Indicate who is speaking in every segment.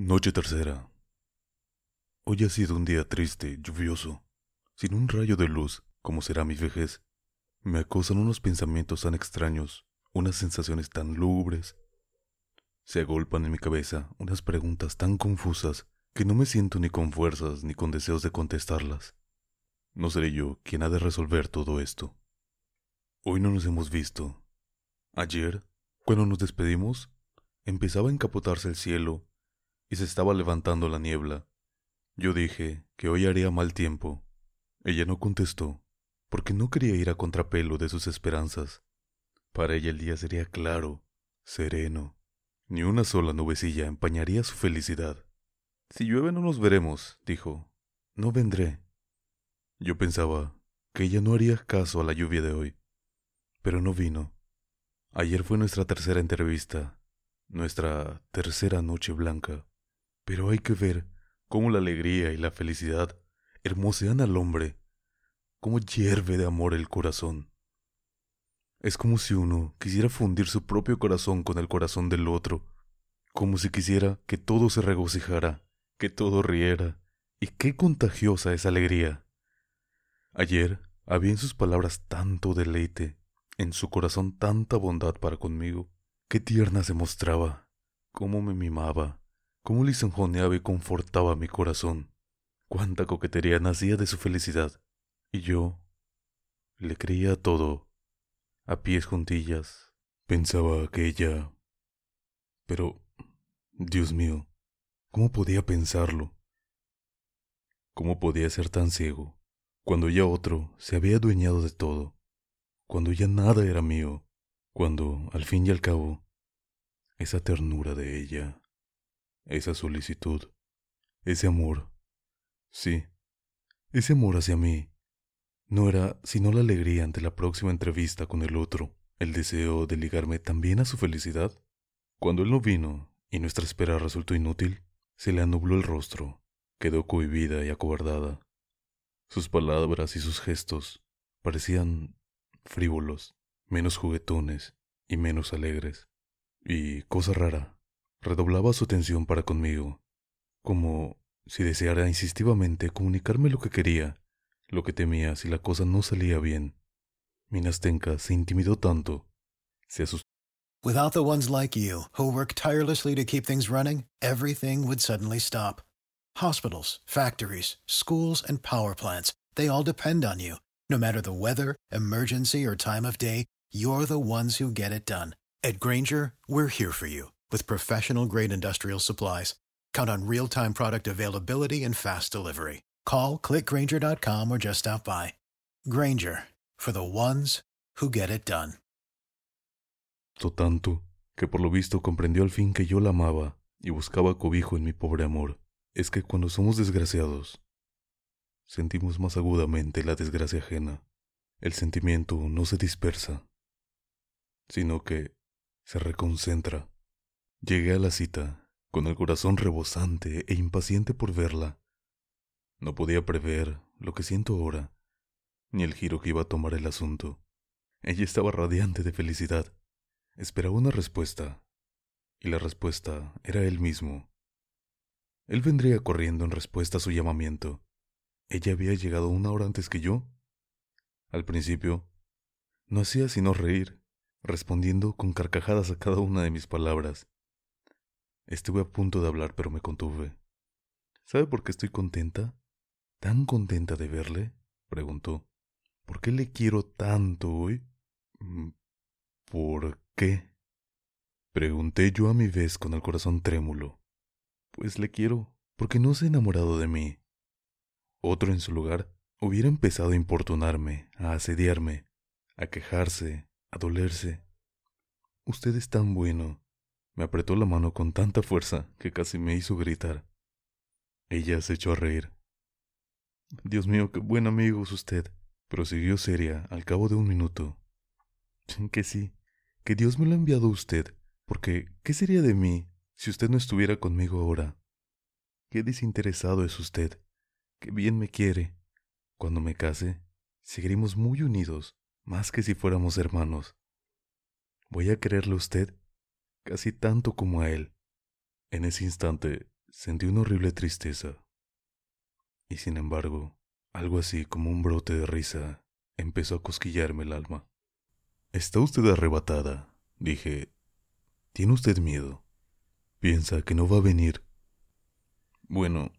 Speaker 1: Noche tercera. Hoy ha sido un día triste, lluvioso, sin un rayo de luz, como será mi vejez. Me acosan unos pensamientos tan extraños, unas sensaciones tan lúgubres. Se agolpan en mi cabeza unas preguntas tan confusas que no me siento ni con fuerzas ni con deseos de contestarlas. No seré yo quien ha de resolver todo esto. Hoy no nos hemos visto. Ayer, cuando nos despedimos, empezaba a encapotarse el cielo y se estaba levantando la niebla. Yo dije que hoy haría mal tiempo. Ella no contestó, porque no quería ir a contrapelo de sus esperanzas. Para ella el día sería claro, sereno. Ni una sola nubecilla empañaría su felicidad. Si llueve no nos veremos, dijo. No vendré. Yo pensaba que ella no haría caso a la lluvia de hoy, pero no vino. Ayer fue nuestra tercera entrevista, nuestra tercera noche blanca. Pero hay que ver cómo la alegría y la felicidad hermosean al hombre, cómo hierve de amor el corazón. Es como si uno quisiera fundir su propio corazón con el corazón del otro, como si quisiera que todo se regocijara, que todo riera, y qué contagiosa esa alegría. Ayer había en sus palabras tanto deleite, en su corazón tanta bondad para conmigo, qué tierna se mostraba, cómo me mimaba, cómo lisonjoneaba y confortaba mi corazón. Cuánta coquetería nacía de su felicidad. Y yo le creía todo, a pies juntillas. Pensaba que ella... Pero, Dios mío, ¿cómo podía pensarlo? ¿Cómo podía ser tan ciego cuando ya otro se había adueñado de todo? Cuando ya nada era mío, cuando, al fin y al cabo, esa ternura de ella esa solicitud, ese amor. Sí, ese amor hacia mí no era sino la alegría ante la próxima entrevista con el otro, el deseo de ligarme también a su felicidad. Cuando él no vino y nuestra espera resultó inútil, se le anubló el rostro, quedó cohibida y acobardada. Sus palabras y sus gestos parecían frívolos, menos juguetones y menos alegres. Y, cosa rara, redoblaba su atención para conmigo, como si deseara insistivamente comunicarme lo que quería, lo que temía si la cosa no salía bien. Minastenka se intimidó tanto, se asustó.
Speaker 2: Without the ones like you, who work tirelessly to keep things running, everything would suddenly stop. Hospitals, factories, schools, and power plants, they all depend on you. No matter the weather, emergency, or time of day, you're the ones who get it done. At Granger, we're here for you with professional grade industrial supplies. Count on real time product availability and fast delivery. Call clickgranger.com or just stop by. Granger for the ones who get it done.
Speaker 1: Tanto que por lo visto comprendió al fin que yo la amaba y buscaba cobijo en mi pobre amor. Es que cuando somos desgraciados, sentimos más agudamente la desgracia ajena. El sentimiento no se dispersa, sino que se reconcentra Llegué a la cita, con el corazón rebosante e impaciente por verla. No podía prever lo que siento ahora, ni el giro que iba a tomar el asunto. Ella estaba radiante de felicidad. Esperaba una respuesta, y la respuesta era él mismo. Él vendría corriendo en respuesta a su llamamiento. Ella había llegado una hora antes que yo. Al principio, no hacía sino reír, respondiendo con carcajadas a cada una de mis palabras. Estuve a punto de hablar, pero me contuve. ¿Sabe por qué estoy contenta? ¿Tan contenta de verle? preguntó. ¿Por qué le quiero tanto hoy? Mm, ¿Por qué? Pregunté yo a mi vez con el corazón trémulo. Pues le quiero, porque no se ha enamorado de mí. Otro en su lugar hubiera empezado a importunarme, a asediarme, a quejarse, a dolerse. Usted es tan bueno, Me apretó la mano con tanta fuerza que casi me hizo gritar. Ella se echó a reír. Dios mío, qué buen amigo es usted, prosiguió seria al cabo de un minuto. Que sí, que Dios me lo ha enviado a usted, porque ¿qué sería de mí si usted no estuviera conmigo ahora? Qué desinteresado es usted, qué bien me quiere. Cuando me case, seguiremos muy unidos, más que si fuéramos hermanos. Voy a quererle a usted casi tanto como a él. En ese instante sentí una horrible tristeza. Y sin embargo, algo así como un brote de risa empezó a cosquillarme el alma. Está usted arrebatada, dije. ¿Tiene usted miedo? ¿Piensa que no va a venir? Bueno,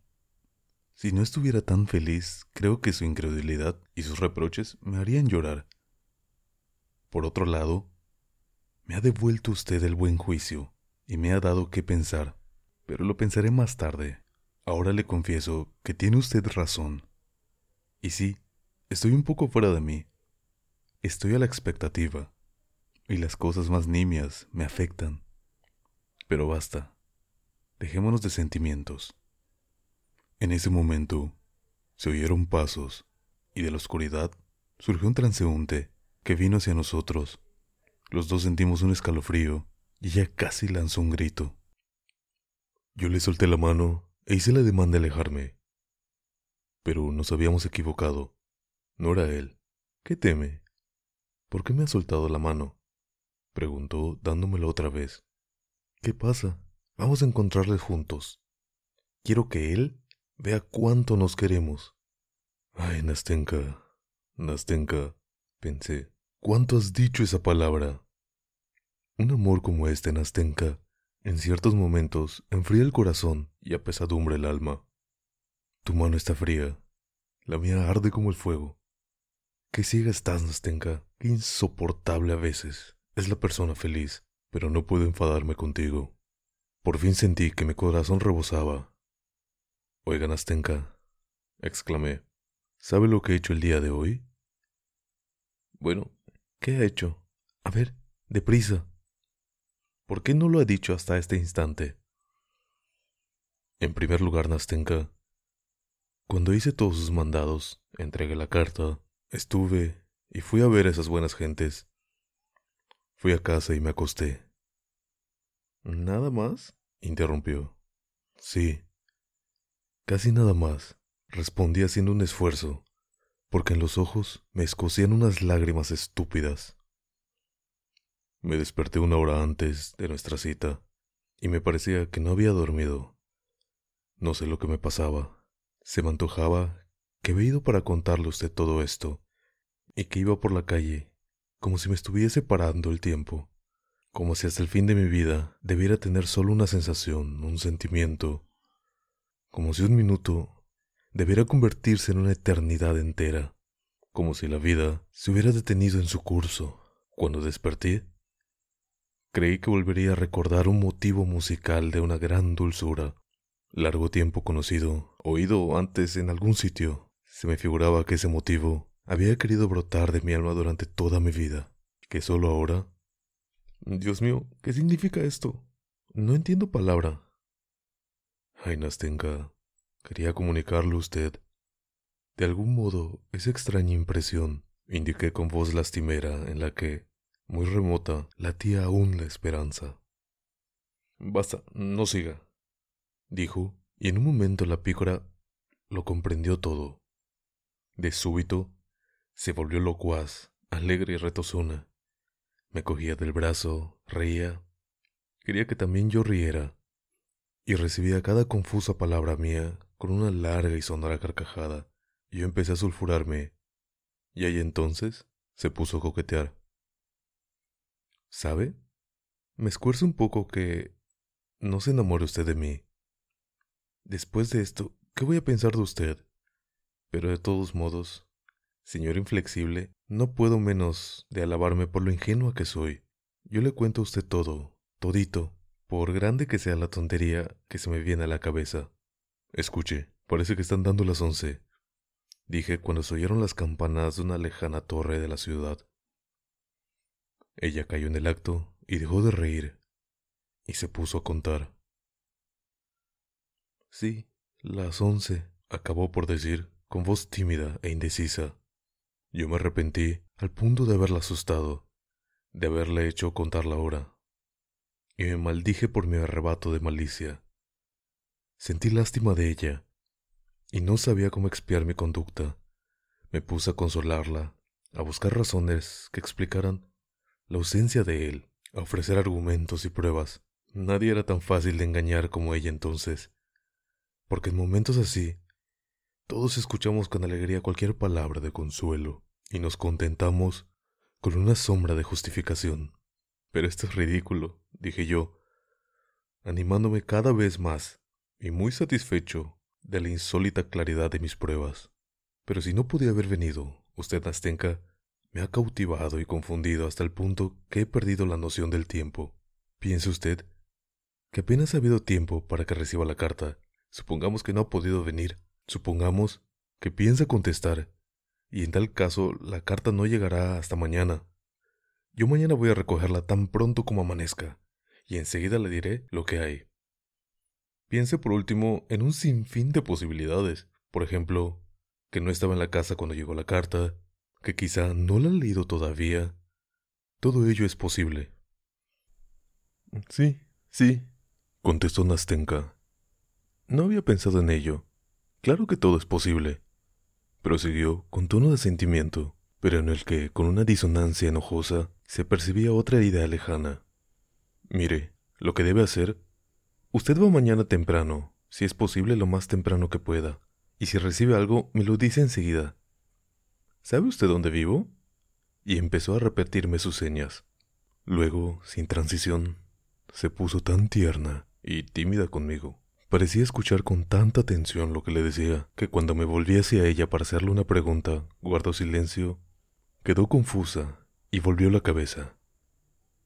Speaker 1: si no estuviera tan feliz, creo que su incredulidad y sus reproches me harían llorar. Por otro lado, me ha devuelto usted el buen juicio y me ha dado que pensar, pero lo pensaré más tarde. Ahora le confieso que tiene usted razón. Y sí, estoy un poco fuera de mí. Estoy a la expectativa, y las cosas más nimias me afectan. Pero basta, dejémonos de sentimientos. En ese momento se oyeron pasos, y de la oscuridad surgió un transeúnte que vino hacia nosotros. Los dos sentimos un escalofrío, y ella casi lanzó un grito. Yo le solté la mano e hice la demanda de alejarme. Pero nos habíamos equivocado. No era él. ¿Qué teme? ¿Por qué me ha soltado la mano? preguntó dándomela otra vez. ¿Qué pasa? Vamos a encontrarles juntos. Quiero que él vea cuánto nos queremos. Ay, Nastenka, Nastenka, pensé. ¿Cuánto has dicho esa palabra? Un amor como este, Nastenka, en ciertos momentos enfría el corazón y apesadumbre el alma. Tu mano está fría, la mía arde como el fuego. Qué ciega estás, Nastenka, qué insoportable a veces. Es la persona feliz, pero no puedo enfadarme contigo. Por fin sentí que mi corazón rebosaba. Oiga, Nastenka, exclamé, ¿sabe lo que he hecho el día de hoy? Bueno, ¿qué ha hecho? A ver, deprisa. ¿Por qué no lo ha dicho hasta este instante? En primer lugar, Nastenka, cuando hice todos sus mandados, entregué la carta, estuve y fui a ver a esas buenas gentes. Fui a casa y me acosté. ¿Nada más? interrumpió. Sí. Casi nada más, respondí haciendo un esfuerzo, porque en los ojos me escocían unas lágrimas estúpidas. Me desperté una hora antes de nuestra cita y me parecía que no había dormido. No sé lo que me pasaba. Se me antojaba que había ido para contarle a usted todo esto y que iba por la calle como si me estuviese parando el tiempo, como si hasta el fin de mi vida debiera tener solo una sensación, un sentimiento, como si un minuto debiera convertirse en una eternidad entera, como si la vida se hubiera detenido en su curso. Cuando desperté, Creí que volvería a recordar un motivo musical de una gran dulzura, largo tiempo conocido, oído antes en algún sitio. Se me figuraba que ese motivo había querido brotar de mi alma durante toda mi vida, que solo ahora... Dios mío, ¿qué significa esto? No entiendo palabra. Ay, Nastenka, quería comunicarle a usted. De algún modo, esa extraña impresión, indiqué con voz lastimera en la que, muy remota, latía aún la esperanza. Basta, no siga, dijo, y en un momento la pícora lo comprendió todo. De súbito, se volvió locuaz, alegre y retozona. Me cogía del brazo, reía. Quería que también yo riera, y recibía cada confusa palabra mía con una larga y sonora carcajada. Yo empecé a sulfurarme, y ahí entonces se puso a coquetear. ¿Sabe? Me esfuerzo un poco que no se enamore usted de mí. Después de esto, ¿qué voy a pensar de usted? Pero de todos modos, señor inflexible, no puedo menos de alabarme por lo ingenua que soy. Yo le cuento a usted todo, todito, por grande que sea la tontería que se me viene a la cabeza. Escuche, parece que están dando las once, dije cuando se oyeron las campanas de una lejana torre de la ciudad. Ella cayó en el acto y dejó de reír. y se puso a contar. Sí, las once, acabó por decir, con voz tímida e indecisa. Yo me arrepentí al punto de haberla asustado, de haberle hecho contar la hora, y me maldije por mi arrebato de malicia. Sentí lástima de ella, y no sabía cómo expiar mi conducta. Me puse a consolarla, a buscar razones que explicaran la ausencia de él, a ofrecer argumentos y pruebas. Nadie era tan fácil de engañar como ella entonces, porque en momentos así, todos escuchamos con alegría cualquier palabra de consuelo y nos contentamos con una sombra de justificación. Pero esto es ridículo, dije yo, animándome cada vez más y muy satisfecho de la insólita claridad de mis pruebas. Pero si no podía haber venido, usted, Nastenka, me ha cautivado y confundido hasta el punto que he perdido la noción del tiempo. Piense usted que apenas ha habido tiempo para que reciba la carta. Supongamos que no ha podido venir. Supongamos que piensa contestar. Y en tal caso la carta no llegará hasta mañana. Yo mañana voy a recogerla tan pronto como amanezca, y enseguida le diré lo que hay. Piense por último en un sinfín de posibilidades. Por ejemplo, que no estaba en la casa cuando llegó la carta, que quizá no la ha leído todavía. Todo ello es posible. Sí, sí, contestó Nastenka. No había pensado en ello. Claro que todo es posible. Prosiguió con tono de sentimiento, pero en el que, con una disonancia enojosa, se percibía otra idea lejana. Mire, lo que debe hacer. Usted va mañana temprano, si es posible lo más temprano que pueda, y si recibe algo, me lo dice enseguida. ¿Sabe usted dónde vivo? Y empezó a repetirme sus señas. Luego, sin transición, se puso tan tierna y tímida conmigo. Parecía escuchar con tanta atención lo que le decía, que cuando me volví hacia ella para hacerle una pregunta, guardó silencio, quedó confusa y volvió la cabeza.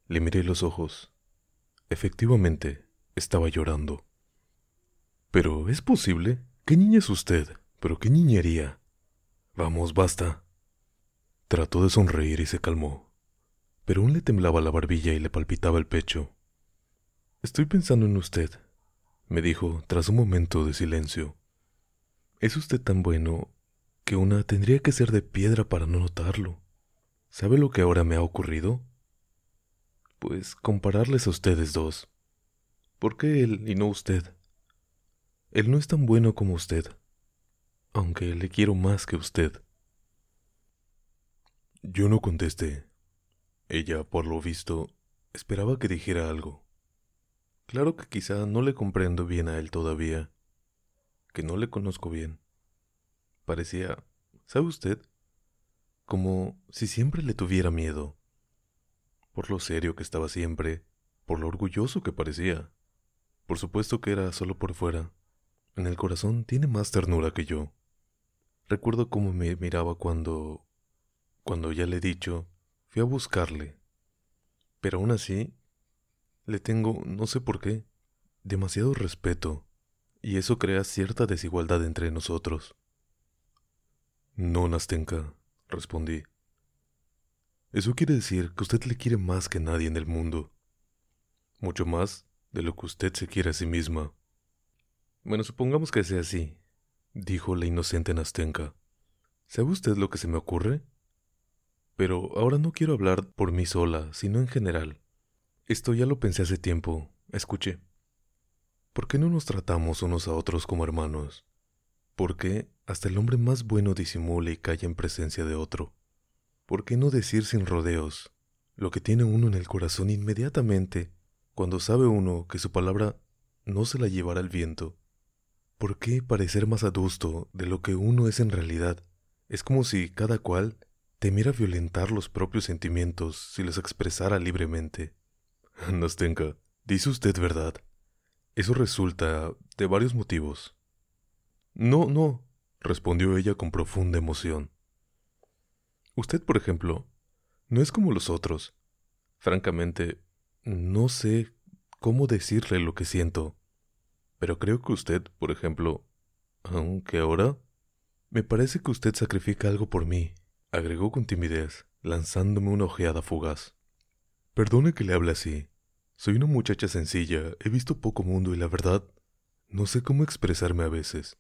Speaker 1: Le miré los ojos. Efectivamente, estaba llorando. Pero, ¿es posible? ¿Qué niña es usted? ¿Pero qué niñería? Vamos, basta. Trató de sonreír y se calmó, pero aún le temblaba la barbilla y le palpitaba el pecho. Estoy pensando en usted, me dijo tras un momento de silencio. Es usted tan bueno que una tendría que ser de piedra para no notarlo. ¿Sabe lo que ahora me ha ocurrido? Pues compararles a ustedes dos. ¿Por qué él y no usted? Él no es tan bueno como usted, aunque le quiero más que usted. Yo no contesté. Ella, por lo visto, esperaba que dijera algo. Claro que quizá no le comprendo bien a él todavía, que no le conozco bien. Parecía, ¿sabe usted? Como si siempre le tuviera miedo. Por lo serio que estaba siempre, por lo orgulloso que parecía. Por supuesto que era solo por fuera. En el corazón tiene más ternura que yo. Recuerdo cómo me miraba cuando... cuando ya le he dicho, fui a buscarle. Pero aún así, le tengo, no sé por qué, demasiado respeto, y eso crea cierta desigualdad entre nosotros. No, Nastenka, respondí. Eso quiere decir que usted le quiere más que nadie en el mundo. Mucho más de lo que usted se quiere a sí misma. Bueno, supongamos que sea así, dijo la inocente Nastenka. ¿Sabe usted lo que se me ocurre? Pero ahora no quiero hablar por mí sola, sino en general. Esto ya lo pensé hace tiempo. Escuche. ¿Por qué no nos tratamos unos a otros como hermanos? ¿Por qué hasta el hombre más bueno disimula y calla en presencia de otro? ¿Por qué no decir sin rodeos lo que tiene uno en el corazón inmediatamente cuando sabe uno que su palabra no se la llevará el viento? ¿Por qué parecer más adusto de lo que uno es en realidad? Es como si cada cual temiera violentar los propios sentimientos si los expresara libremente. Nastenka, dice usted verdad. Eso resulta de varios motivos. No, no, respondió ella con profunda emoción. Usted, por ejemplo, no es como los otros. Francamente, no sé cómo decirle lo que siento. Pero creo que usted, por ejemplo, aunque ahora... Me parece que usted sacrifica algo por mí, agregó con timidez, lanzándome una ojeada fugaz. Perdone que le hable así, Soy una muchacha sencilla, he visto poco mundo y la verdad, no sé cómo expresarme a veces.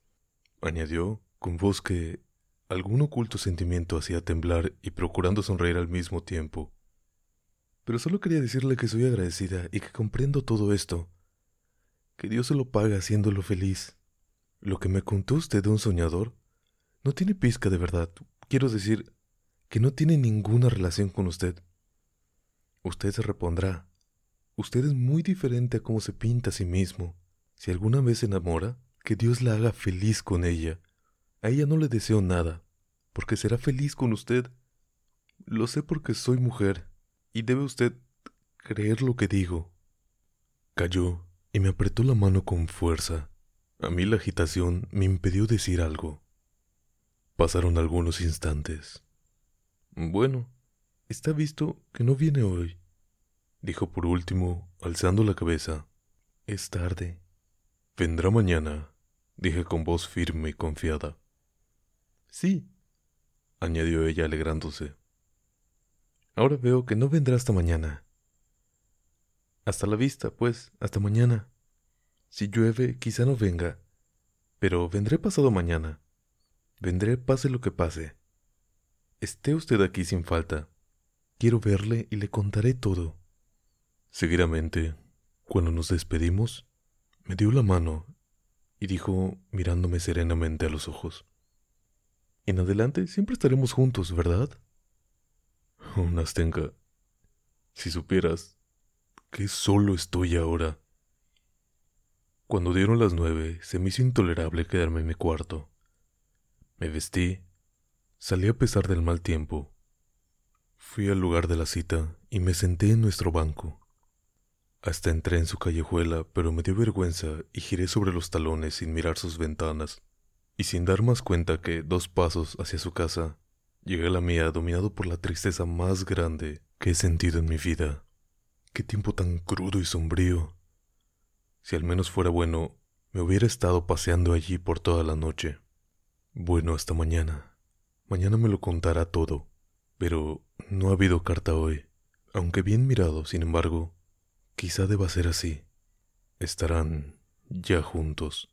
Speaker 1: Añadió, con voz que algún oculto sentimiento hacía temblar y procurando sonreír al mismo tiempo. Pero solo quería decirle que soy agradecida y que comprendo todo esto. Que Dios se lo paga haciéndolo feliz. Lo que me contó usted de un soñador no tiene pizca de verdad. Quiero decir que no tiene ninguna relación con usted. Usted se repondrá. Usted es muy diferente a cómo se pinta a sí mismo. Si alguna vez se enamora, que Dios la haga feliz con ella. A ella no le deseo nada, porque será feliz con usted. Lo sé porque soy mujer, y debe usted creer lo que digo. Cayó y me apretó la mano con fuerza. A mí la agitación me impidió decir algo. Pasaron algunos instantes. Bueno, está visto que no viene hoy dijo por último, alzando la cabeza. Es tarde. Vendrá mañana, dije con voz firme y confiada. Sí, añadió ella alegrándose. Ahora veo que no vendrá hasta mañana. Hasta la vista, pues, hasta mañana. Si llueve, quizá no venga, pero vendré pasado mañana. Vendré pase lo que pase. Esté usted aquí sin falta. Quiero verle y le contaré todo. Seguidamente, cuando nos despedimos, me dio la mano y dijo, mirándome serenamente a los ojos, En adelante siempre estaremos juntos, ¿verdad? Oh, Nastenka, si supieras que solo estoy ahora. Cuando dieron las nueve, se me hizo intolerable quedarme en mi cuarto. Me vestí, salí a pesar del mal tiempo. Fui al lugar de la cita y me senté en nuestro banco. Hasta entré en su callejuela, pero me dio vergüenza y giré sobre los talones sin mirar sus ventanas. Y sin dar más cuenta que dos pasos hacia su casa, llegué a la mía dominado por la tristeza más grande que he sentido en mi vida. Qué tiempo tan crudo y sombrío. Si al menos fuera bueno, me hubiera estado paseando allí por toda la noche. Bueno, hasta mañana. Mañana me lo contará todo. Pero no ha habido carta hoy. Aunque bien mirado, sin embargo, Quizá deba ser así. Estarán ya juntos.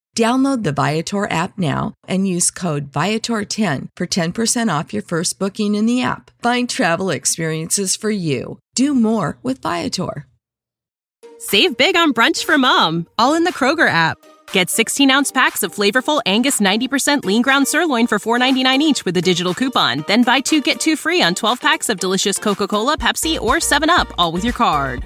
Speaker 3: Download the Viator app now and use code Viator10 for 10% off your first booking in the app. Find travel experiences for you. Do more with Viator.
Speaker 4: Save big on brunch for mom, all in the Kroger app. Get 16 ounce packs of flavorful Angus 90% lean ground sirloin for $4.99 each with a digital coupon. Then buy two get two free on 12 packs of delicious Coca Cola, Pepsi, or 7UP, all with your card.